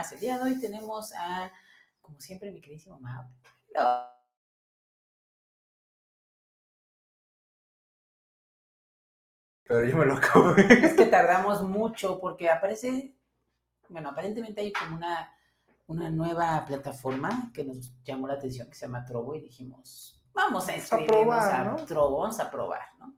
más. El día de hoy tenemos a, como siempre, mi queridísimo Mau. Pero yo me lo acabo. Es que tardamos mucho porque aparece, bueno, aparentemente hay como una, una nueva plataforma que nos llamó la atención que se llama Trovo y dijimos, vamos a inscribirnos a ¿no? Trovo, vamos a probar, ¿no?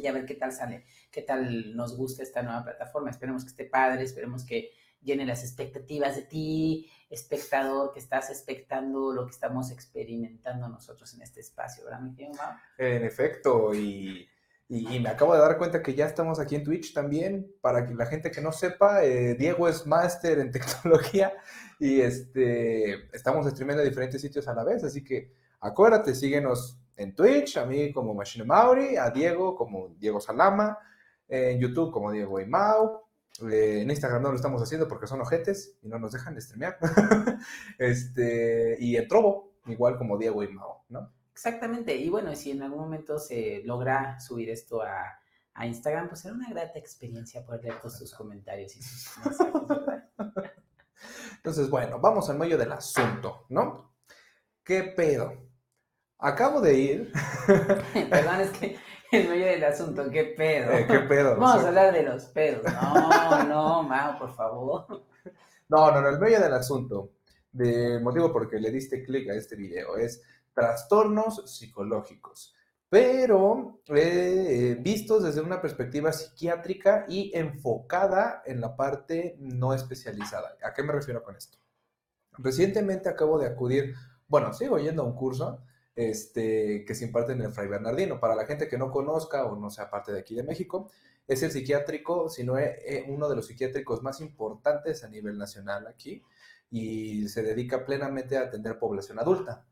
Y a ver qué tal sale, qué tal nos gusta esta nueva plataforma. Esperemos que esté padre, esperemos que llene las expectativas de ti, espectador, que estás expectando lo que estamos experimentando nosotros en este espacio, ¿verdad, mi? En efecto, y, y- me acabo de dar cuenta que ya estamos aquí en Twitch también. Para que la gente que no sepa, eh, Diego es máster en tecnología y este, estamos streamando en diferentes sitios a la vez. Así que acuérdate, síguenos en Twitch, a mí como Machine Mauri, a Diego como Diego Salama, en YouTube como Diego y Mau. Eh, en Instagram no lo estamos haciendo porque son ojetes y no nos dejan streamear. este, y en Trovo, igual como Diego y Mau, ¿no? Exactamente, y bueno, si en algún momento se logra subir esto a, a Instagram, pues será una grata experiencia poder leer todos sus comentarios y sus mensajes, ¿verdad? Entonces, bueno, vamos al medio del asunto, ¿no? ¿Qué pedo? Acabo de ir. Perdón, es que en medio del asunto, qué pedo. Eh, ¿Qué pedo? Vamos a hablar de los pedos. No, no, Mau, por favor. No, no, no, el medio del asunto. De motivo porque le diste clic a este video es trastornos psicológicos, pero eh, vistos desde una perspectiva psiquiátrica y enfocada en la parte no especializada. ¿A qué me refiero con esto? Recientemente acabo de acudir, bueno, sigo yendo a un curso este, que se imparte en el Fray Bernardino. Para la gente que no conozca o no sea parte de aquí de México, es el psiquiátrico, sino eh, eh, uno de los psiquiátricos más importantes a nivel nacional aquí y se dedica plenamente a atender población adulta.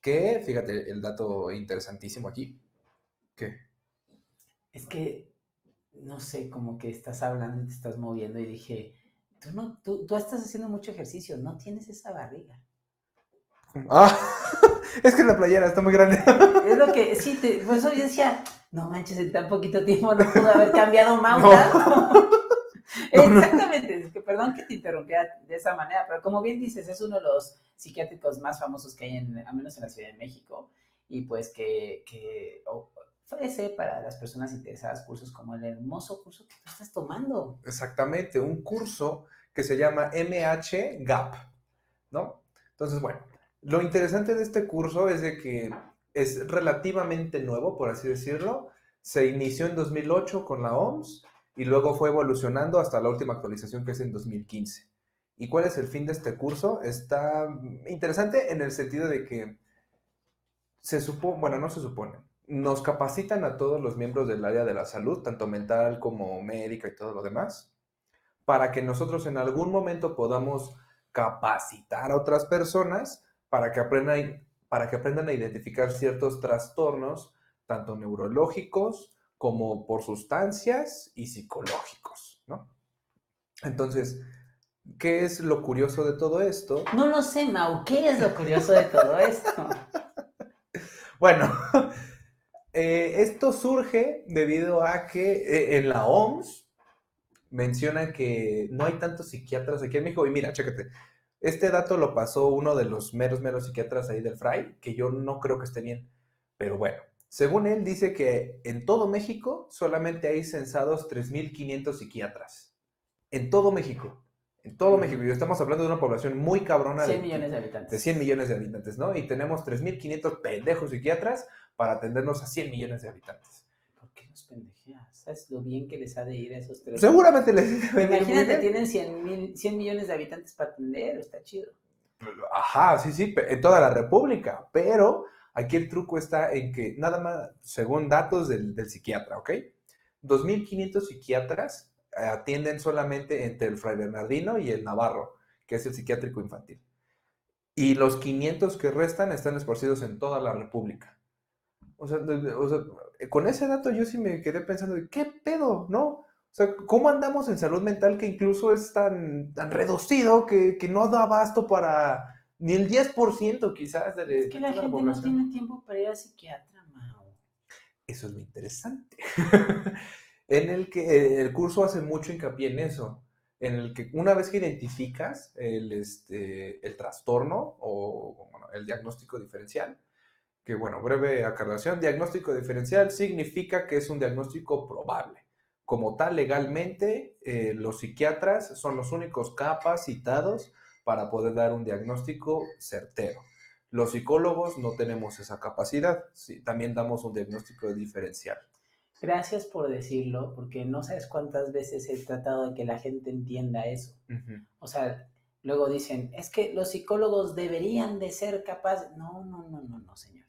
Que, fíjate, el dato interesantísimo aquí. ¿Qué? Es que, no sé, como que estás hablando y te estás moviendo y dije, tú, no, tú, tú estás haciendo mucho ejercicio, no tienes esa barriga. Ah, es que la playera está muy grande. Es lo que, sí, te, por eso yo decía, no manches, en tan poquito tiempo no pudo haber cambiado Mau. No. ¿verdad? No, no. Exactamente, es que perdón que te interrumpiera de esa manera, pero como bien dices, es uno de los psiquiátricos más famosos que hay, en, al menos en la Ciudad de México, y pues que, que ofrece para las personas interesadas cursos como el hermoso curso que tú estás tomando. Exactamente, un curso que se llama MH GAP, ¿no? Entonces, bueno, lo interesante de este curso es de que es relativamente nuevo, por así decirlo. Se inició en 2008 con la OMS y luego fue evolucionando hasta la última actualización que es en 2015. ¿Y cuál es el fin de este curso? Está interesante en el sentido de que se supone, bueno, no se supone, nos capacitan a todos los miembros del área de la salud, tanto mental como médica y todo lo demás, para que nosotros en algún momento podamos capacitar a otras personas para que aprendan, para que aprendan a identificar ciertos trastornos, tanto neurológicos como por sustancias y psicológicos, ¿no? Entonces, ¿qué es lo curioso de todo esto? No lo sé, Mau, ¿qué es lo curioso de todo esto? Bueno, eh, esto surge debido a que eh, en la OMS menciona que no hay tantos psiquiatras aquí en México. Y mira, chécate, este dato lo pasó uno de los meros, meros psiquiatras ahí del Fray, que yo no creo que esté bien. Pero bueno, según él dice que en todo México solamente hay censados 3.500 psiquiatras. En todo México. En todo. México. Y estamos hablando de una población muy cabrona. 100 de- millones de de habitantes. 100 millones de habitantes, ¿no? Y tenemos 3.500 pendejos psiquiatras para atendernos a 100 millones de habitantes. ¿Por qué los pendejeas? ¿Sabes lo bien que les ha de ir a esos tres? Seguramente les... Imagínate, tienen 100, mil, 100 millones de habitantes para atender, está chido. Ajá, sí, sí, en toda la República, pero aquí el truco está en que nada más, según datos del, del psiquiatra, ¿ok? 2.500 psiquiatras eh, atienden solamente entre el Fray Bernardino y el Navarro, que es el psiquiátrico infantil. Y los 500 que restan están esparcidos en toda la República. O sea, o eh, con ese dato yo sí me quedé pensando, de, ¿qué pedo, no? O sea, ¿cómo andamos en salud mental que incluso es tan, tan reducido que, que no da abasto para ni el 10% quizás de, Es que de la gente no población? tiene tiempo para ir al psiquiatra, Mau. Eso es lo interesante. en el que el curso hace mucho hincapié en eso. en el que una vez que identificas el, este, el trastorno o el diagnóstico diferencial, que bueno, breve aclaración, diagnóstico diferencial significa que es un diagnóstico probable. Como tal, legalmente, eh, los psiquiatras son los únicos capacitados para poder dar un diagnóstico certero. Los psicólogos no tenemos esa capacidad, sí, también damos un diagnóstico diferencial. Gracias por decirlo, porque no sabes cuántas veces he tratado de que la gente entienda eso. O sea, luego dicen, es que los psicólogos deberían de ser capaces. No, no, no, no, no, señores.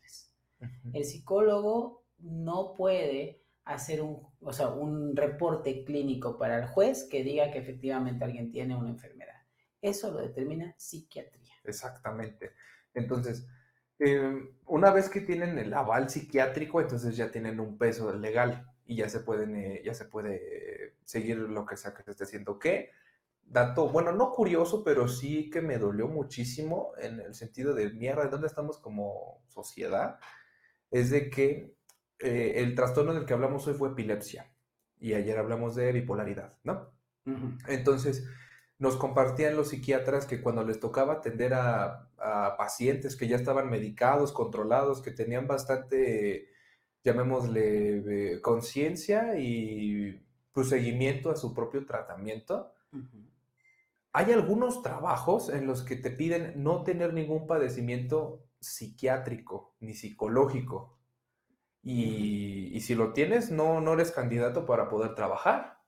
El psicólogo no puede hacer un, o sea, un reporte clínico para el juez que diga que efectivamente alguien tiene una enfermedad. Eso lo determina psiquiatría. Exactamente. Entonces, em, una vez que tienen el aval psiquiátrico, entonces ya tienen un peso legal y ya se pueden, eh, ya se puede seguir lo que sea que se esté haciendo. ¿Qué? Dato, bueno, no curioso, pero sí que me dolió muchísimo en el sentido de mierda, ¿de dónde estamos como sociedad? Es de que eh, el trastorno del que hablamos hoy fue epilepsia y ayer hablamos de bipolaridad, ¿no? Entonces, nos compartían los psiquiatras que cuando les tocaba atender a, pacientes que ya estaban medicados, controlados, que tenían bastante, llamémosle, eh, conciencia y pues, seguimiento a su propio tratamiento, hay algunos trabajos en los que te piden no tener ningún padecimiento psiquiátrico ni psicológico. Y, y si lo tienes, no, no eres candidato para poder trabajar.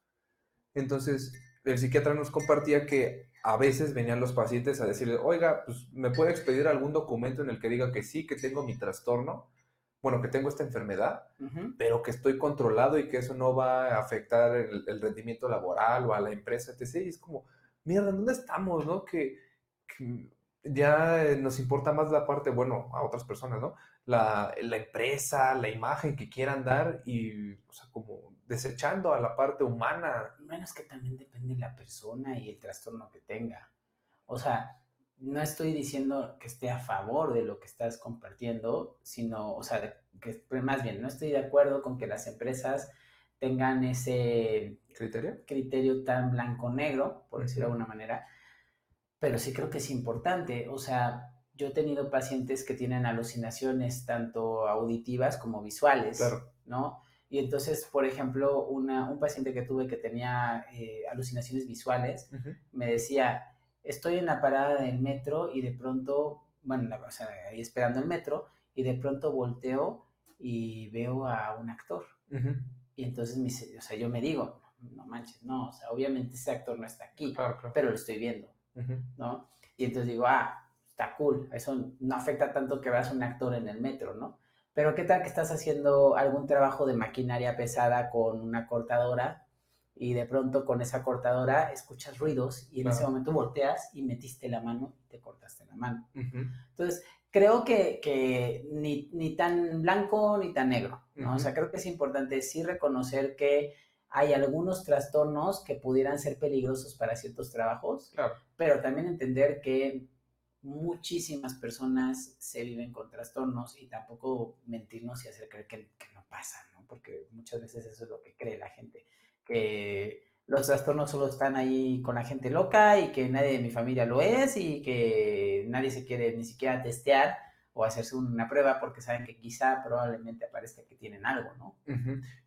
Entonces, el psiquiatra nos compartía que a veces venían los pacientes a decirle, oiga, pues me puede expedir algún documento en el que diga que sí, que tengo mi trastorno, bueno, que tengo esta enfermedad, pero que estoy controlado y que eso no va a afectar el, rendimiento laboral o a la empresa, etc. Y es como, mierda, ¿dónde estamos, no? Que, ya nos importa más la parte, bueno, a otras personas, ¿no? La, la empresa, la imagen que quieran dar y, o sea, como desechando a la parte humana. Menos que también depende de la persona y el trastorno que tenga. O sea, no estoy diciendo que esté a favor de lo que estás compartiendo, sino, o sea, que más bien, no estoy de acuerdo con que las empresas tengan ese criterio, criterio tan blanco-negro, por decirlo de alguna manera, pero sí creo que es importante. O sea, yo he tenido pacientes que tienen alucinaciones tanto auditivas como visuales, ¿no? Y entonces, por ejemplo, una, un paciente que tuve que tenía eh, alucinaciones visuales, me decía, estoy en la parada del metro y de pronto, bueno, o sea, ahí esperando el metro, y de pronto volteo y veo a un actor. Y entonces, me, o sea, yo me digo, no manches, no, o sea, obviamente ese actor no está aquí, pero lo estoy viendo, ¿no? Y entonces digo, ah, está cool, eso no afecta tanto que veas un actor en el metro, ¿no? Pero ¿qué tal que estás haciendo algún trabajo de maquinaria pesada con una cortadora y de pronto con esa cortadora escuchas ruidos y en ese momento volteas y metiste la mano y te cortaste la mano? Entonces, creo que, ni, ni, tan blanco ni tan negro, ¿no? O sea, creo que es importante sí reconocer que hay algunos trastornos que pudieran ser peligrosos para ciertos trabajos, pero también entender que muchísimas personas se viven con trastornos y tampoco mentirnos y hacer creer que, no pasa, ¿no? Porque muchas veces eso es lo que cree la gente, que los trastornos solo están ahí con la gente loca y que nadie de mi familia lo es y que nadie se quiere ni siquiera testear o hacerse una prueba porque saben que quizá probablemente aparezca que tienen algo, ¿no?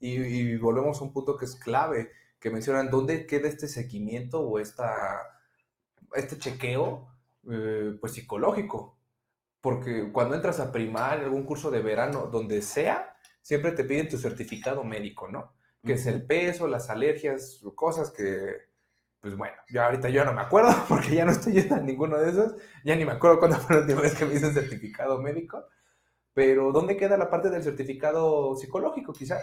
y, y, volvemos a un punto que es clave, que mencionan dónde queda este seguimiento o esta, este chequeo eh, pues psicológico. Porque cuando entras a primaria, algún curso de verano, donde sea, siempre te piden tu certificado médico, ¿no? Que es el peso, las alergias, cosas que, pues bueno, yo ahorita yo no me acuerdo porque ya no estoy a ninguno de esos. Ya ni me acuerdo cuándo fue la última vez que me hice certificado médico. Pero ¿dónde queda la parte del certificado psicológico quizás?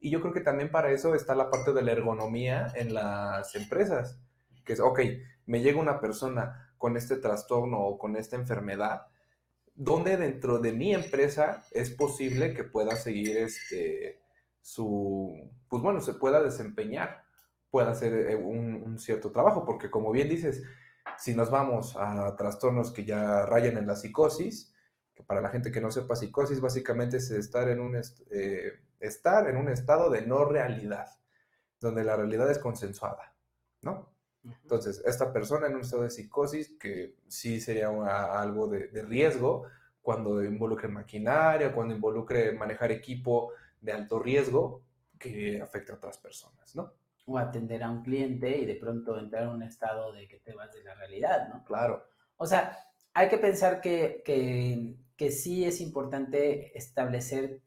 Y yo creo que también para eso está la parte de la ergonomía en las empresas. Que es, ok, me llega una persona con este trastorno o con esta enfermedad, ¿dónde dentro de mi empresa es posible que pueda seguir este, su, pues bueno, se pueda desempeñar, pueda hacer eh, un, cierto trabajo, porque como bien dices, si nos vamos a trastornos que ya rayan en la psicosis, que para la gente que no sepa psicosis, básicamente es estar en un, eh, estar en un estado de no realidad, donde la realidad es consensuada, ¿no? Entonces, esta persona en un estado de psicosis, que sí sería algo de, de, riesgo, cuando involucre maquinaria, cuando involucre manejar equipo de alto riesgo que afecta a otras personas, ¿no? O atender a un cliente y de pronto entrar en un estado de que te vas de la realidad, ¿no? Claro. O sea, hay que pensar que, que, que sí es importante establecer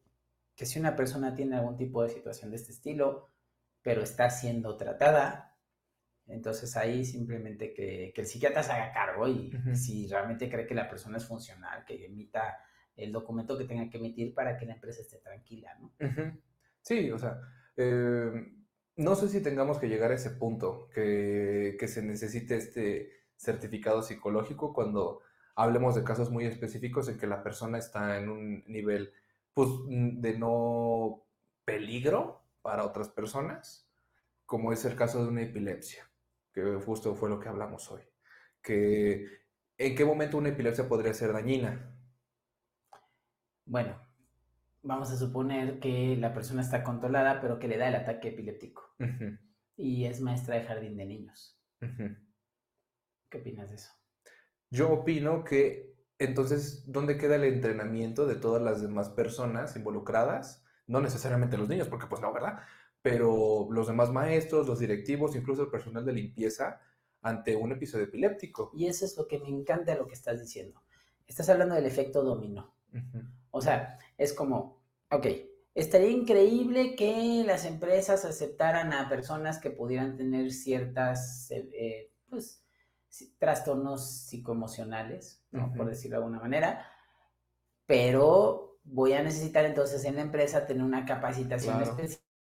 que si una persona tiene algún tipo de situación de este estilo, pero está siendo tratada, entonces ahí simplemente que, el psiquiatra se haga cargo y si realmente cree que la persona es funcional, que emita el documento que tenga que emitir para que la empresa esté tranquila, ¿no? Sí, o sea, eh, no sé si tengamos que llegar a ese punto, que, se necesite este certificado psicológico cuando hablemos de casos muy específicos en que la persona está en un nivel pues, de no peligro para otras personas, como es el caso de una epilepsia que justo fue lo que hablamos hoy. Que, ¿En qué momento una epilepsia podría ser dañina? Bueno, vamos a suponer que la persona está controlada, pero que le da el ataque epiléptico. Y es maestra de jardín de niños. ¿Qué opinas de eso? Yo opino que entonces, ¿dónde queda el entrenamiento de todas las demás personas involucradas? No necesariamente los niños, porque pues no, ¿verdad? pero los demás maestros, los directivos, incluso el personal de limpieza ante un episodio epiléptico. Y eso es lo que me encanta lo que estás diciendo. Estás hablando del efecto dominó. O sea, es como, ok, estaría increíble que las empresas aceptaran a personas que pudieran tener ciertas, eh, eh, pues, trastornos psicoemocionales, por decirlo de alguna manera, pero voy a necesitar entonces en la empresa tener una capacitación especial también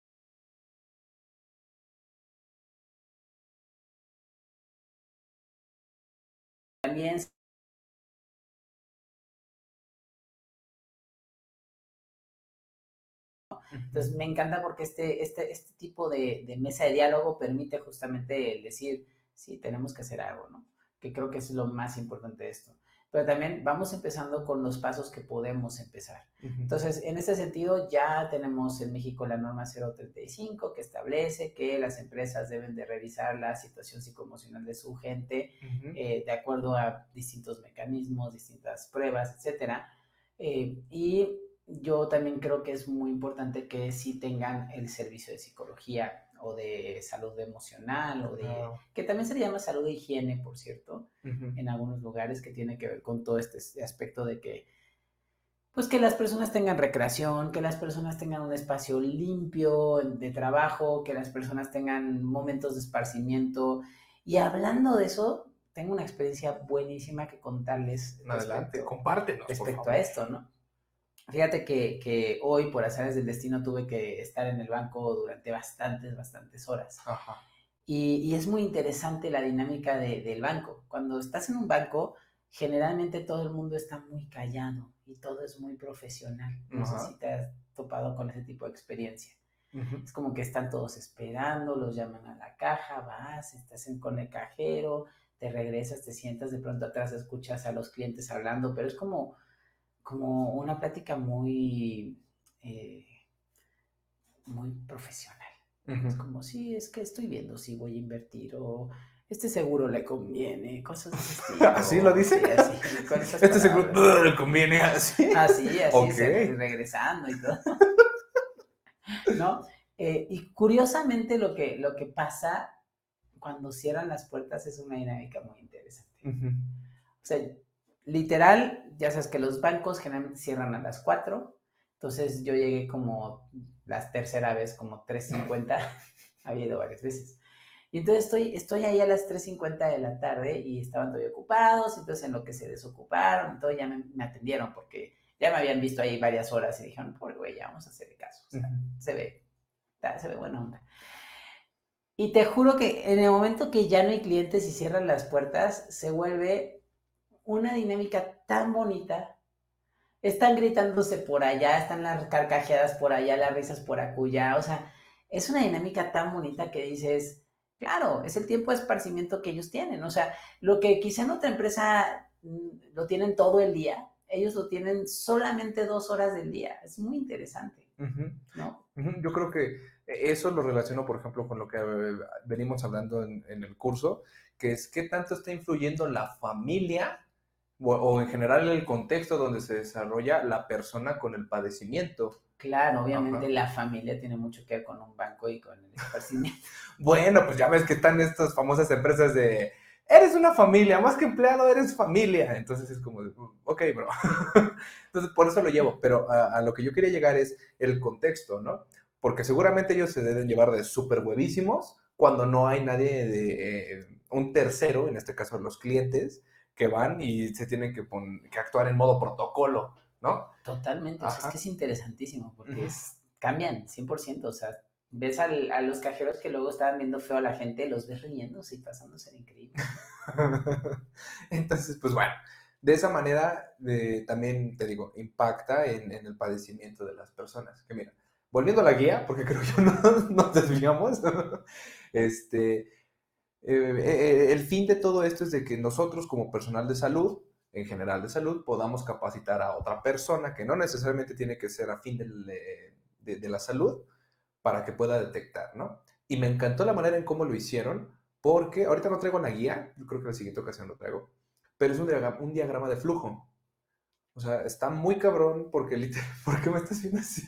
Entonces me encanta porque este, este, este tipo de, de, mesa de diálogo permite justamente decir, sí, tenemos que hacer algo, ¿no? Que creo que es lo más importante de esto pero también vamos empezando con los pasos que podemos empezar. Entonces, en ese sentido, ya tenemos en México la norma 035 que establece que las empresas deben de revisar la situación psicoemocional de su gente eh, de acuerdo a distintos mecanismos, distintas pruebas, etcétera. Eh, y yo también creo que es muy importante que sí tengan el servicio de psicología o de salud emocional, o de, que también se llama salud de higiene, por cierto, en algunos lugares que tiene que ver con todo este aspecto de que, pues que las personas tengan recreación, que las personas tengan un espacio limpio de trabajo, que las personas tengan momentos de esparcimiento. Y hablando de eso, tengo una experiencia buenísima que contarles. Adelante, compártenos. Respecto a esto, ¿no? Fíjate que, hoy, por azares del destino, tuve que estar en el banco durante bastantes, bastantes horas. Y, es muy interesante la dinámica del banco. Cuando estás en un banco, generalmente todo el mundo está muy callado y todo es muy profesional. No sé si te has topado con ese tipo de experiencia. Es como que están todos esperando, los llaman a la caja, vas, estás en, con el cajero, te regresas, te sientas, de pronto atrás escuchas a los clientes hablando, pero es como como una plática muy, eh, muy profesional. Es como, sí, es que estoy viendo si voy a invertir o este seguro le conviene, cosas así. ¿Así lo dice? este seguro le conviene así. Así, así, regresando y todo. ¿No? Eh, y curiosamente lo que, lo que pasa cuando cierran las puertas es una dinámica muy interesante. O sea, literal, ya sabes que los bancos generalmente cierran a las 4, entonces yo llegué como la tercera vez, como 3.50, había ido varias veces. Y entonces estoy, estoy ahí a las 3.50 de la tarde y estaban todavía ocupados, entonces en lo que se desocuparon, todo ya me, atendieron porque ya me habían visto ahí varias horas y dijeron, por güey, ya vamos a hacerle caso. se ve, se ve buena onda. Y te juro que en el momento que ya no hay clientes y cierran las puertas, se vuelve una dinámica tan bonita. Están gritándose por allá, están las carcajeadas por allá, las risas por acullá. O sea, es una dinámica tan bonita que dices, claro, es el tiempo de esparcimiento que ellos tienen. O sea, lo que quizá en otra empresa mm, lo tienen todo el día, ellos lo tienen solamente dos horas del día. Es muy interesante. ¿no? Yo creo que eso lo relaciono, por ejemplo, con lo que eh, venimos hablando en, el curso, que es qué tanto está influyendo la familia o, en general el contexto donde se desarrolla la persona con el padecimiento. Claro, obviamente la familia tiene mucho que ver con un banco y con el esparcimiento. bueno, pues ya ves que están estas famosas empresas de eres una familia, más que empleado, eres familia. Entonces es como, ok, bro. Entonces por eso lo llevo, pero a, lo que yo quería llegar es el contexto, ¿no? Porque seguramente ellos se deben llevar de súper huevísimos cuando no hay nadie de eh, un tercero, en este caso los clientes, que van y se tienen que, que actuar en modo protocolo, ¿no? Totalmente, es que es interesantísimo porque es, cambian 100%, o sea, ves a los cajeros que luego estaban viendo feo a la gente, los ves riéndose y pasándose increíble. Entonces, pues bueno, de esa manera también, te digo, impacta en, el padecimiento de las personas. Que mira, volviendo a la guía, porque creo que no nos desviamos, este, eh, eh, el fin de todo esto es de que nosotros como personal de salud, en general de salud, podamos capacitar a otra persona que no necesariamente tiene que ser a fin de la salud, para que pueda detectar, ¿no? Y me encantó la manera en cómo lo hicieron, porque ahorita no traigo la guía, yo creo que la siguiente ocasión lo traigo, pero es un diagrama, un diagrama de flujo. O sea, está muy cabrón porque literal, ¿por qué me estás haciendo así?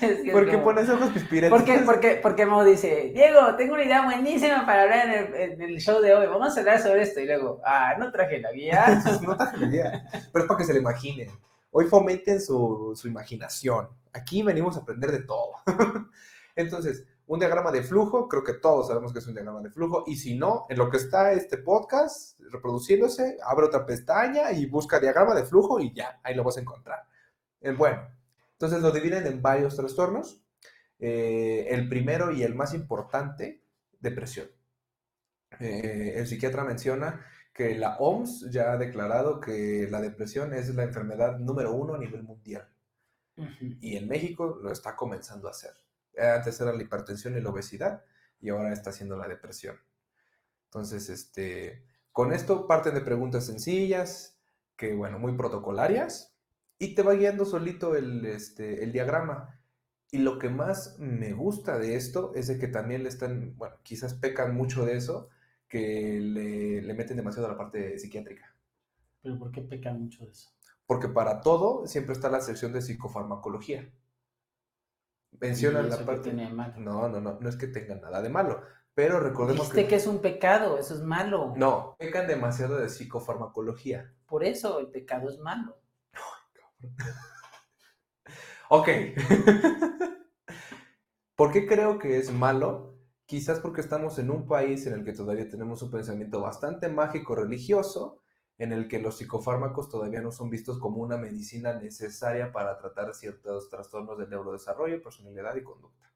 ¿Por qué pones ojos pispiretes? ¿Por qué, porque, porque Mo dice, Diego, tengo una idea buenísima para hablar en el, show de hoy, vamos a hablar sobre esto. Y luego, ah, no traje la guía. no traje la guía, pero es para que se lo imaginen. Hoy fomenten su, su imaginación. Aquí venimos a aprender de todo. Entonces, un diagrama de flujo, creo que todos sabemos que es un diagrama de flujo, y si no, en lo que está este podcast reproduciéndose, abre otra pestaña y busca diagrama de flujo y ya, ahí lo vas a encontrar. Eh, bueno, entonces lo dividen en varios trastornos. Eh, el primero y el más importante, depresión. Eh, el psiquiatra menciona que la OMS ya ha declarado que la depresión es la enfermedad número uno a nivel mundial. Y en México lo está comenzando a hacer. Antes era la hipertensión y la obesidad y ahora está haciendo la depresión. Entonces, este, con esto parten de preguntas sencillas, que bueno, muy protocolarias, y te va guiando solito el, este, el diagrama. Y lo que más me gusta de esto es de que también le están, bueno, quizás pecan mucho de eso, que le, le meten demasiado a la parte psiquiátrica. ¿Pero por qué pecan mucho de eso? porque para todo siempre está la sección de psicofarmacología. Menciona la parte. No, no, no, no es que tenga nada de malo. Pero recordemos Dijiste que... es un pecado, eso es malo. No, pecan demasiado de psicofarmacología. Por eso el pecado es malo. ok. ¿Por qué creo que es malo? Quizás porque estamos en un país en el que todavía tenemos un pensamiento bastante mágico religioso en el que los psicofármacos todavía no son vistos como una medicina necesaria para tratar ciertos trastornos del neurodesarrollo, personalidad y conducta.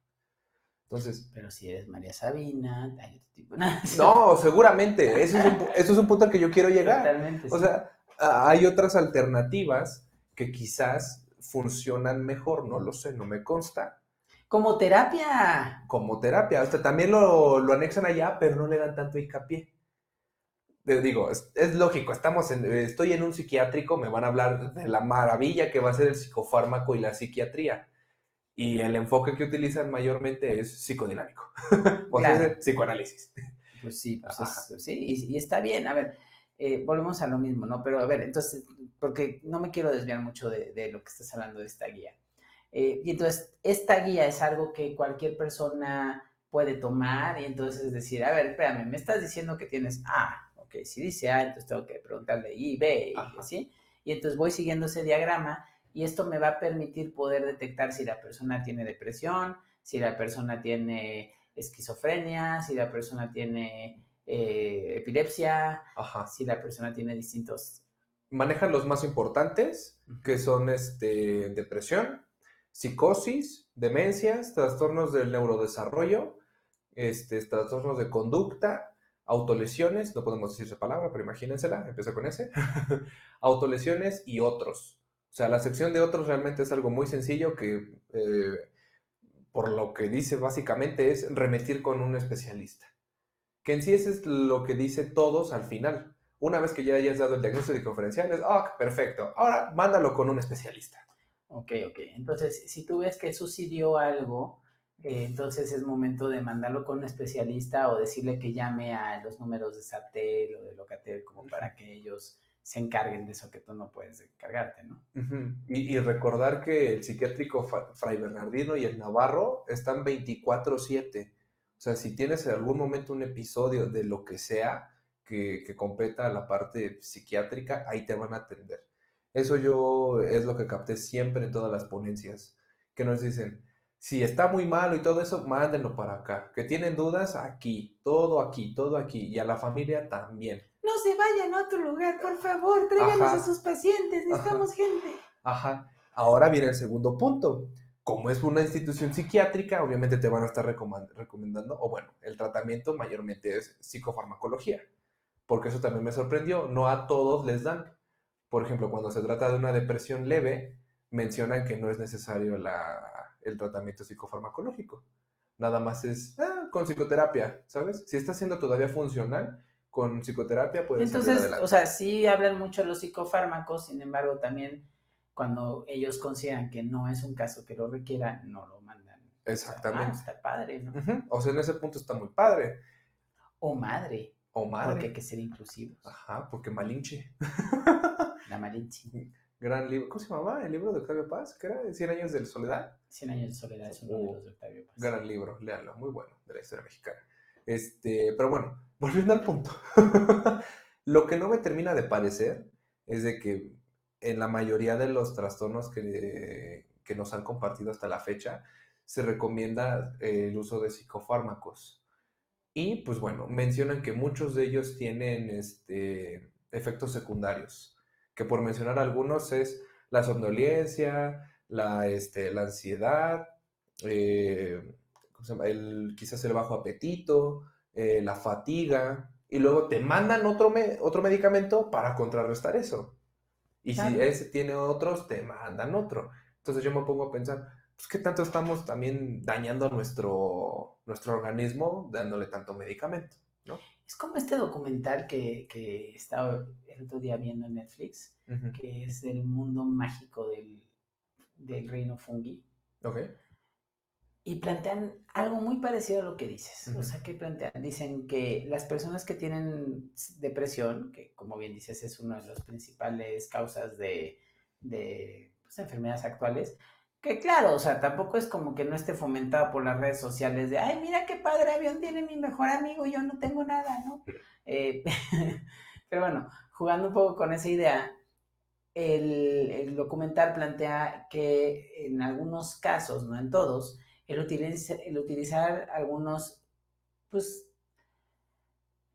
Entonces, pero si eres María Sabina, hay otro tipo No, seguramente. Eso es, un, punto al que yo quiero llegar. Totalmente. O sea, hay otras alternativas que quizás funcionan mejor, no lo sé, no me consta. Como terapia. Como terapia. O también lo, lo anexan allá, pero no le dan tanto hincapié digo, es, lógico, estamos en, estoy en un psiquiátrico, me van a hablar de la maravilla que va a ser el psicofármaco y la psiquiatría. Y el enfoque que utilizan mayormente es psicodinámico, o sea, psicoanálisis. Pues sí, pues sí, y, está bien. A ver, eh, volvemos a lo mismo, ¿no? Pero a ver, entonces, porque no me quiero desviar mucho de, lo que estás hablando de esta guía. Eh, y entonces, esta guía es algo que cualquier persona puede tomar y entonces decir, a ver, espérame, me estás diciendo que tienes A, que si dice A, entonces tengo que preguntarle I, B, y así. Y entonces voy siguiendo ese diagrama y esto me va a permitir poder detectar si la persona tiene depresión, si la persona tiene esquizofrenia, si la persona tiene eh, epilepsia, si la persona tiene distintos... Manejan los más importantes, que son este, depresión, psicosis, demencias, trastornos del neurodesarrollo, este, trastornos de conducta autolesiones, no podemos decir esa palabra, pero imagínensela, empieza con ese, autolesiones y otros. O sea, la sección de otros realmente es algo muy sencillo que, eh, por lo que dice básicamente, es remitir con un especialista. Que en sí eso es lo que dice todos al final. Una vez que ya hayas dado el diagnóstico diferencial, es, ah, perfecto, ahora mándalo con un especialista. Ok, ok. Entonces, si tú ves que sucedió algo, eh, entonces es momento de mandarlo con un especialista o decirle que llame a los números de SATEL o de Locatel como para que ellos se encarguen de eso que tú no puedes encargarte, ¿no? y, recordar que el psiquiátrico Fray Bernardino y el Navarro están 24/7. O sea, si tienes en algún momento un episodio de lo que sea que, que completa la parte psiquiátrica, ahí te van a atender. Eso yo es lo que capté siempre en todas las ponencias, que nos dicen, si está muy malo y todo eso, mándenlo para acá. Que tienen dudas, aquí, todo aquí, todo aquí. Y a la familia también. No se vayan a otro lugar, por favor, tráiganos a sus pacientes, necesitamos gente. Ajá. Ahora viene el segundo punto. Como es una institución psiquiátrica, obviamente te van a estar recomendando, o bueno, el tratamiento mayormente es psicofarmacología. Porque eso también me sorprendió. No a todos les dan por ejemplo, cuando se trata de una depresión leve, mencionan que no es necesario el tratamiento psicofarmacológico. Nada más es ah, con psicoterapia, ¿sabes? Si está siendo todavía funcional, con psicoterapia puede Entonces, o sea, sí hablan mucho los psicofármacos, sin embargo, también cuando ellos consideran que no es un caso que lo requiera, no lo mandan. Exactamente. O está padre, ¿no? O sea, en ese punto está muy padre. O madre. O madre. Porque hay que ser inclusivos. Ajá, porque malinche. La Malinche. Gran libro. ¿Cómo se llamaba el libro de Octavio Paz? ¿Qué era? ¿Cien años de soledad? Cien años de soledad es uno de los de Octavio Paz. Gran libro, léalo, muy bueno, de la historia mexicana. Este, pero bueno, volviendo al punto. Lo que no me termina de parecer es de que en la mayoría de los trastornos que, que nos han compartido hasta la fecha, se recomienda eh, el uso de psicofármacos. Y pues bueno, mencionan que muchos de ellos tienen este, efectos secundarios que por mencionar algunos es la somnolencia, la, este, la ansiedad, eh, el, quizás el bajo apetito, eh, la fatiga, y luego te mandan otro, otro medicamento para contrarrestar eso. Y si ese tiene otros, te mandan otro. Entonces yo me pongo a pensar, pues qué tanto estamos también dañando nuestro, nuestro organismo dándole tanto medicamento, ¿no? Es como este documental que, que estaba el otro día viendo en Netflix, que es el mundo mágico del, del reino fungi. Ok. Y plantean algo muy parecido a lo que dices. O sea, que plantean, dicen que las personas que tienen depresión, que como bien dices es una de las principales causas de, de pues, enfermedades actuales, que claro, o sea, tampoco es como que no esté fomentado por las redes sociales de, ay, mira qué padre avión tiene mi mejor amigo, yo no tengo nada, ¿no? Eh, pero bueno, jugando un poco con esa idea, el, documental plantea que en algunos casos, no en todos, el, el utilizar algunos, pues,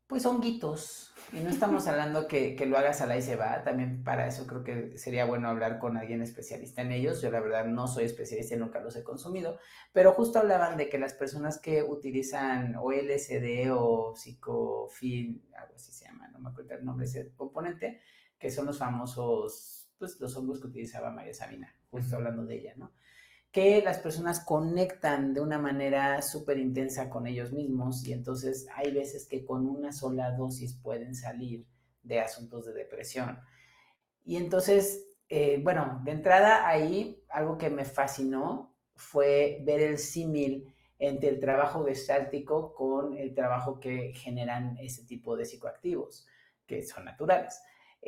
pues honguitos, y no estamos hablando que, que, lo hagas a la y se va, también para eso creo que sería bueno hablar con alguien especialista en ellos. Yo la verdad no soy especialista y nunca los he consumido, pero justo hablaban de que las personas que utilizan o LSD o psicofil, algo así se llama, no me acuerdo el nombre de ese componente, que son los famosos, pues los hongos que utilizaba María Sabina, justo hablando de ella, ¿no? Que las personas conectan de una manera súper intensa con ellos mismos y entonces hay veces que con una sola dosis pueden salir de asuntos de depresión. Y entonces, eh, bueno, de entrada ahí algo que me fascinó fue ver el símil entre el trabajo gestáltico con el trabajo que generan ese tipo de psicoactivos, que son naturales.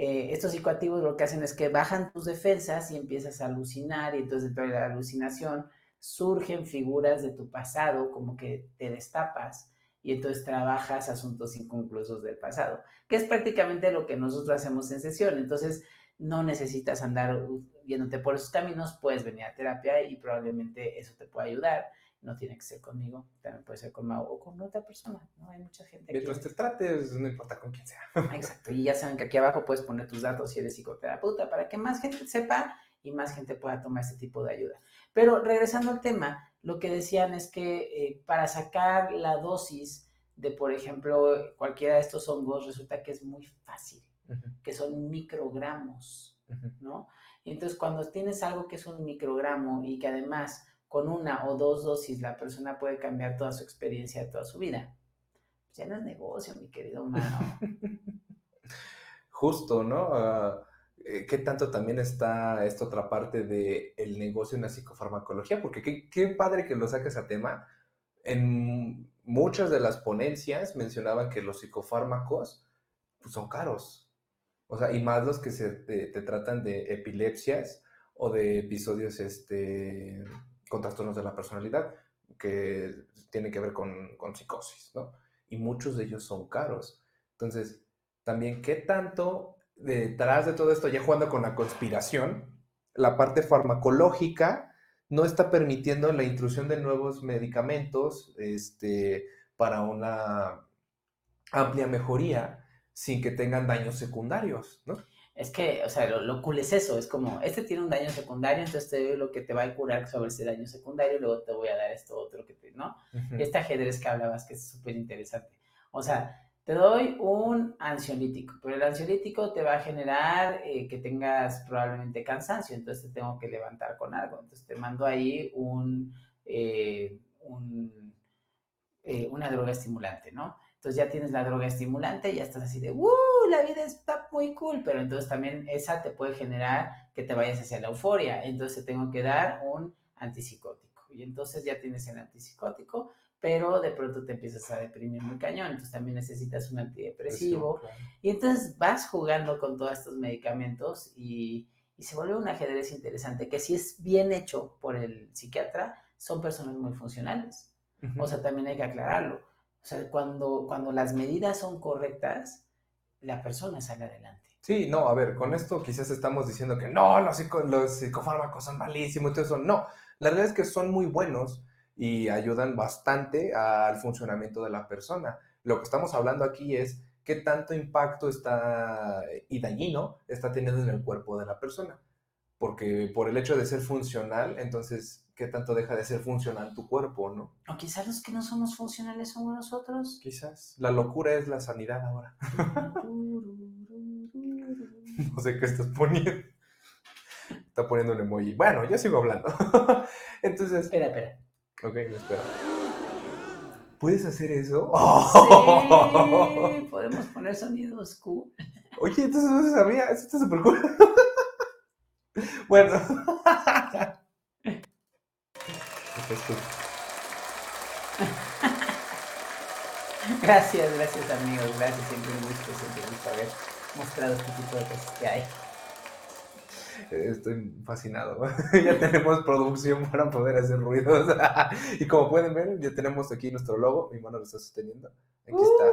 Eh, estos psicoactivos lo que hacen es que bajan tus defensas y empiezas a alucinar y entonces dentro de la alucinación surgen figuras de tu pasado, como que te destapas y entonces trabajas asuntos inconclusos del pasado, que es prácticamente lo que nosotros hacemos en sesión. Entonces, no necesitas andar viéndote por esos caminos, puedes venir a terapia y probablemente eso te pueda ayudar no tiene que ser conmigo, también puede ser con Mau o con otra persona, ¿no? Hay mucha gente. Mientras te trates, no importa con quién sea. Exacto, y ya saben que aquí abajo puedes poner tus datos si eres psicoterapeuta para que más gente sepa y más gente pueda tomar este tipo de ayuda. Pero regresando al tema, lo que decían es que eh, para sacar la dosis de, por ejemplo, cualquiera de estos hongos, resulta que es muy fácil, que son microgramos, ¿no? Entonces cuando tienes algo que es un microgramo y que además con una o dos dosis la persona puede cambiar toda su experiencia, toda su vida. Pues ya no es negocio, mi querido humano. Justo, ¿no? Ah, eh, qué tanto también está esta otra parte del el negocio en la psicofarmacología, porque qué, padre que lo saques a tema. En muchas de las ponencias mencionaban que los psicofármacos pues, son caros. O sea, y más los que se, te, tratan de epilepsias o de episodios este, con trastornos de la personalidad, que tienen que ver con, con psicosis, ¿no? Y muchos de ellos son caros. Entonces, también, ¿qué tanto detrás de todo esto, ya jugando con la conspiración, la parte farmacológica no está permitiendo la intrusión de nuevos medicamentos este, para una amplia mejoría sin que tengan daños secundarios, ¿no? Es que, o sea, lo, cool es eso, es como, este tiene un daño secundario, entonces te doy lo que te va a curar sobre ese daño secundario, y luego te voy a dar esto otro que te, ¿no? Este ajedrez que hablabas que es súper interesante. O sea, te doy un ansiolítico, pero el ansiolítico te va a generar eh, que tengas probablemente cansancio, entonces te tengo que levantar con algo. Entonces te mando ahí un, eh, eh, una droga estimulante, ¿no? Entonces ya tienes la droga estimulante y ya estás así de, ¡uh! La vida está muy cool, pero entonces también esa te puede generar que te vayas hacia la euforia. Entonces te tengo que dar un antipsicótico. Y entonces ya tienes el antipsicótico, pero de pronto te empiezas a deprimir muy cañón, entonces también necesitas un antidepresivo. Y entonces vas jugando con todos estos medicamentos y, se vuelve un ajedrez interesante, que si es bien hecho por el psiquiatra, son personas muy funcionales. O sea, también hay que aclararlo. O sea, cuando, cuando las medidas son correctas, la persona sale adelante. Sí, no, a ver, con esto quizás estamos diciendo que no, los, los psicofármacos son malísimos y todo eso. No, la realidad es que son muy buenos y ayudan bastante al funcionamiento de la persona. Lo que estamos hablando aquí es qué tanto impacto está y dañino está teniendo en el cuerpo de la persona. Porque por el hecho de ser funcional, entonces, ¿qué tanto deja de ser funcional tu cuerpo, no? O quizás los que no somos funcionales somos nosotros. Quizás. La locura es la sanidad ahora. no sé qué estás poniendo. Está poniendo un emoji. Bueno, yo sigo hablando. entonces. Espera, espera. Ok, me espero. ¿Puedes hacer eso? Sí, podemos poner sonidos cool. Oye, entonces no se sabía, eso está súper cool. bueno. Gracias, gracias amigos, gracias, siempre un gusto, siempre un gusto haber mostrado este tipo de cosas que hay. Estoy fascinado. ya tenemos producción para poder hacer ruidos. y como pueden ver, ya tenemos aquí nuestro logo. Mi mano lo está sosteniendo. Aquí está.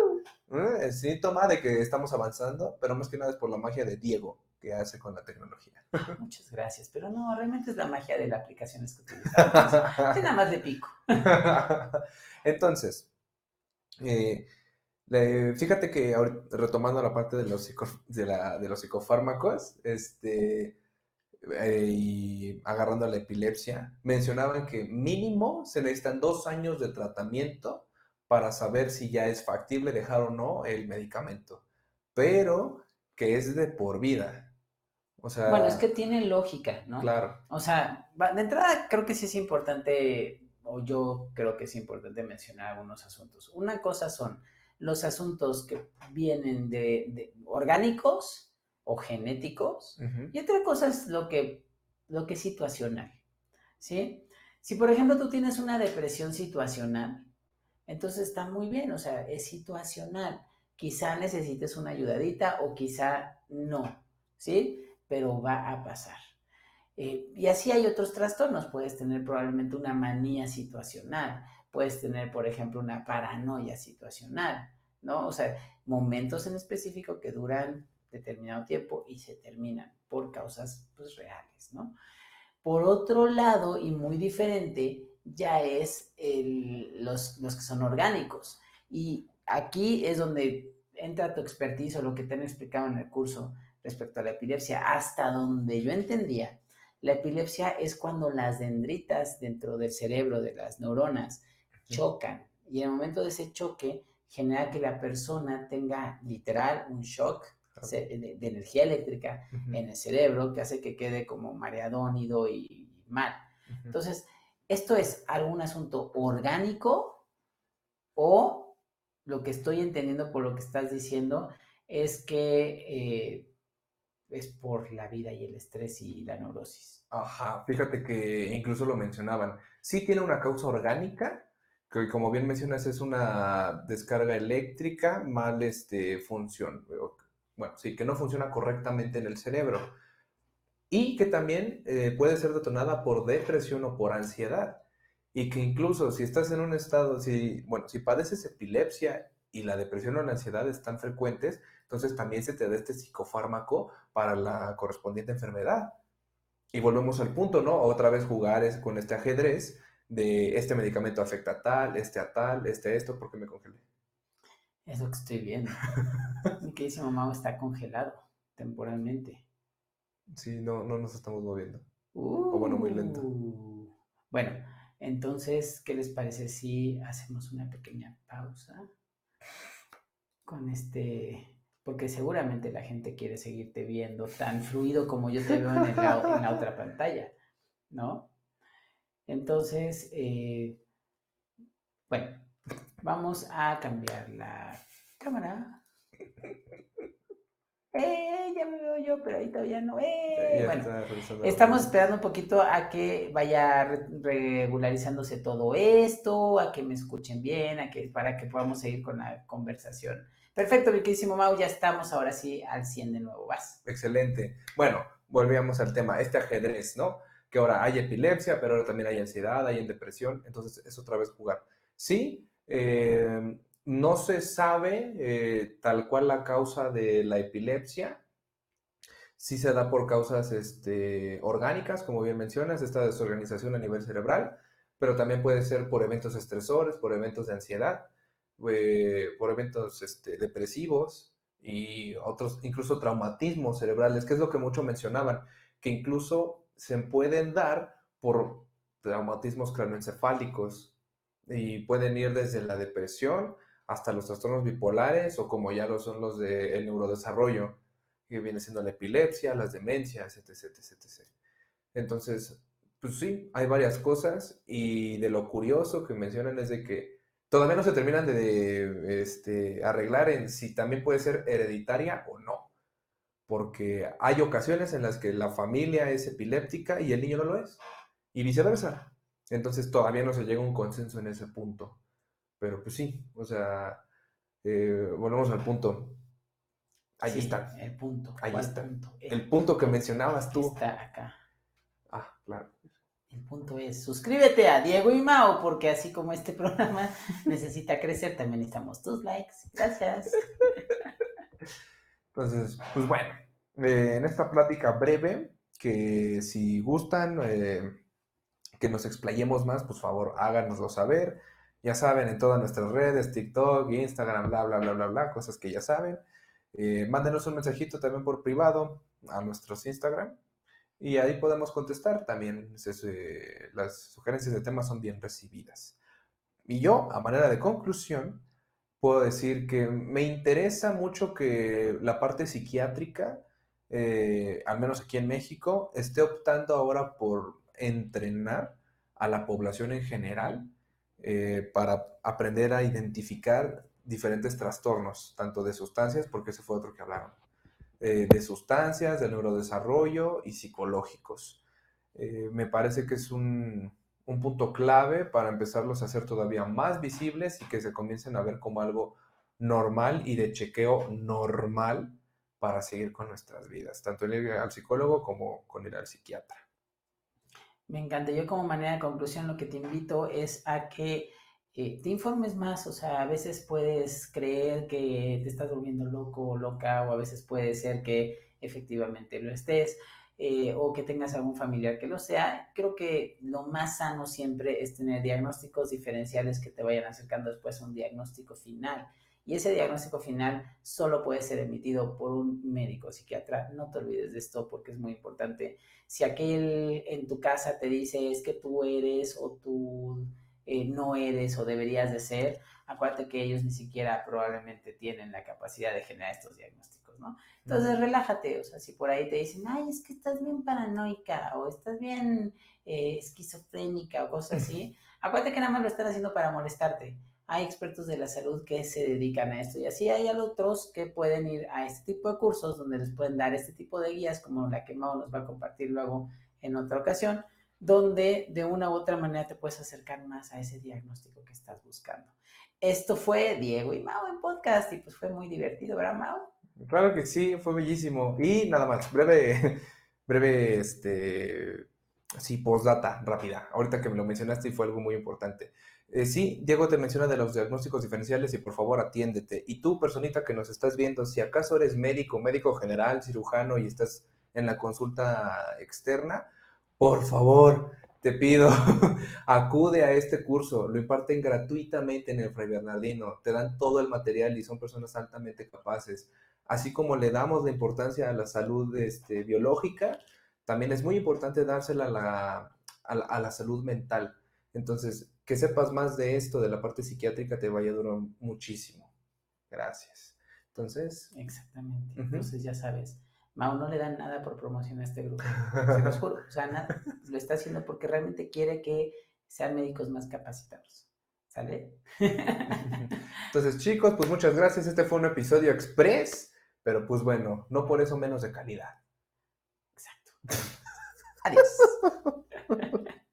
Uh. Eh, es síntoma de que estamos avanzando, pero más que nada es por la magia de Diego que hace con la tecnología. Muchas gracias, pero no, realmente es la magia de las aplicaciones que utilizamos. es nada más de pico. Entonces, eh, fíjate que retomando la parte de los, de, de los psicofármacos, este, eh, y agarrando la epilepsia, mencionaban que mínimo se necesitan dos años de tratamiento para saber si ya es factible dejar o no el medicamento, pero que es de por vida. O sea, bueno, es que tiene lógica, ¿no? Claro. O sea, de entrada creo que sí es importante, o yo creo que es importante mencionar algunos asuntos. Una cosa son los asuntos que vienen de, de orgánicos o genéticos, y otra cosa es lo que, lo que es situacional, ¿sí? Si, por ejemplo, tú tienes una depresión situacional, entonces está muy bien, o sea, es situacional. Quizá necesites una ayudadita o quizá no, ¿sí? Pero va a pasar. Eh, y así hay otros trastornos. Puedes tener probablemente una manía situacional, puedes tener, por ejemplo, una paranoia situacional, ¿no? O sea, momentos en específico que duran determinado tiempo y se terminan por causas pues, reales, ¿no? Por otro lado, y muy diferente, ya es los, los que son orgánicos. Y aquí es donde entra tu expertise o lo que te han explicado en el curso respecto a la epilepsia. Hasta donde yo entendía, la epilepsia es cuando las dendritas dentro del cerebro de las neuronas chocan. Y en el momento de ese choque genera que la persona tenga literal un shock de, energía eléctrica en el cerebro que hace que quede como mareadónido y mal. Entonces, esto es algún asunto orgánico o lo que estoy entendiendo por lo que estás diciendo es que eh, es por la vida y el estrés y la neurosis. Ajá, fíjate que incluso lo mencionaban. Sí tiene una causa orgánica, que como bien mencionas es una descarga eléctrica mal este, función. Bueno, sí, que no funciona correctamente en el cerebro. Y que también eh, puede ser detonada por depresión o por ansiedad. Y que incluso si estás en un estado, si, bueno, si padeces epilepsia y la depresión o la ansiedad están frecuentes, entonces también se te da este psicofármaco para la correspondiente enfermedad. Y volvemos al punto, ¿no? Otra vez jugar con este ajedrez de este medicamento afecta a tal, este a tal, este a esto, porque me congelé. Es lo que estoy viendo. Mi queridísimo Mau está congelado temporalmente. Sí, no, no nos estamos moviendo. o bueno, muy lento. Uh. Bueno, entonces, ¿qué les parece si hacemos una pequeña pausa con este porque seguramente la gente quiere seguirte viendo tan fluido como yo te veo en, la otra pantalla, ¿no? Entonces, eh, bueno, vamos a cambiar la cámara. ¡Eh! Ya me veo yo, pero ahí todavía no. ¡Eh! Bueno, estamos esperando un poquito a que vaya regularizándose todo esto, a que me escuchen bien, a que, para que podamos seguir con la conversación. Perfecto, mi queridísimo Mau, ya estamos ahora sí al 100 de nuevo, vas. Excelente. Bueno, volvíamos al tema, este ajedrez, ¿no? Que ahora hay epilepsia, pero ahora también hay ansiedad, hay depresión, entonces es otra vez jugar. Sí, eh, no se sabe eh, tal cual la causa de la epilepsia, sí se da por causas este, orgánicas, como bien mencionas, esta desorganización a nivel cerebral, pero también puede ser por eventos estresores, por eventos de ansiedad. Eh, por eventos este, depresivos y otros, incluso traumatismos cerebrales, que es lo que mucho mencionaban, que incluso se pueden dar por traumatismos craneoencefálicos y pueden ir desde la depresión hasta los trastornos bipolares o como ya lo son los del neurodesarrollo, que viene siendo la epilepsia, las demencias, etc, etc, etc. Entonces, pues sí, hay varias cosas y de lo curioso que mencionan es de que todavía no se terminan de, este, arreglar en si también puede ser hereditaria o no. Porque hay ocasiones en las que la familia es epiléptica y el niño no lo es. Y viceversa. Entonces todavía no se llega a un consenso en ese punto. Pero pues sí, o sea, eh, volvemos al punto. Ahí está. El punto. Ahí está. El, el punto que mencionabas tú. Está acá. Ah, claro. El punto es, suscríbete a Diego y Mao, porque así como este programa necesita crecer, también necesitamos tus likes. Gracias. Entonces, pues bueno, eh, en esta plática breve, que si gustan eh, que nos explayemos más, pues favor, háganoslo saber. Ya saben, en todas nuestras redes, TikTok, Instagram, bla, bla, bla, bla, bla, cosas que ya saben. Eh, mándenos un mensajito también por privado a nuestros Instagram y ahí podemos contestar. También las sugerencias de temas son bien recibidas. Y yo, a manera de conclusión, puedo decir que me interesa mucho que la parte psiquiátrica, eh, al menos aquí en México, esté optando ahora por entrenar a la población en general eh, para aprender a identificar diferentes trastornos, tanto de sustancias, porque ese fue otro que hablaron, eh, de sustancias, de neurodesarrollo y psicológicos. Eh, me parece que es un, punto clave para empezarlos a hacer todavía más visibles y que se comiencen a ver como algo normal y de chequeo normal para seguir con nuestras vidas, tanto ir al psicólogo como con ir al psiquiatra. Me encanta. Yo como manera de conclusión lo que te invito es a que eh, te informes más, o sea, a veces puedes creer que te estás volviendo loco o loca, o a veces puede ser que efectivamente lo estés, eh, o que tengas algún familiar que lo sea. Creo que lo más sano siempre es tener diagnósticos diferenciales que te vayan acercando después a un diagnóstico final. Y ese diagnóstico final solo puede ser emitido por un médico psiquiatra. No te olvides de esto porque es muy importante. Si aquel en tu casa te dice es que tú eres o tú eh, no eres o deberías de ser, acuérdate que ellos ni siquiera probablemente tienen la capacidad de generar estos diagnósticos, ¿no? Entonces relájate, o sea, si por ahí te dicen, ay, es que estás bien paranoica o estás bien eh, esquizofrénica o cosas así, acuérdate que nada más lo están haciendo para molestarte. Hay expertos de la salud que se dedican a esto y así hay otros que pueden ir a este tipo de cursos donde les pueden dar este tipo de guías como la que Mau nos va a compartir luego en otra ocasión, donde de una u otra manera te puedes acercar más a ese diagnóstico que estás buscando. Esto fue Diego y Mau en podcast y pues fue muy divertido, ¿verdad, Mau? Claro que sí, fue bellísimo. Y nada más, breve, breve, este, sí, postdata rápida. Ahorita que me lo mencionaste y fue algo muy importante. Eh, sí, Diego te menciona de los diagnósticos diferenciales y por favor atiéndete. Y tú, personita que nos estás viendo, si acaso eres médico, médico general, cirujano y estás en la consulta externa, por favor, te pido, acude a este curso, lo imparten gratuitamente en el Fray Bernardino, te dan todo el material y son personas altamente capaces. Así como le damos la importancia a la salud este, biológica, también es muy importante dársela a a la, salud mental. Entonces, que sepas más de esto, de la parte psiquiátrica, te vaya a durar muchísimo. Gracias. Entonces. Exactamente. Entonces, ya sabes, Mau no le da nada por promocionar este grupo. Se los juro. O sea, nada. Lo está haciendo porque realmente quiere que sean médicos más capacitados. ¿Sale? Entonces, chicos, pues muchas gracias. Este fue un episodio express, pero pues bueno, no por eso menos de calidad. Exacto. Adiós.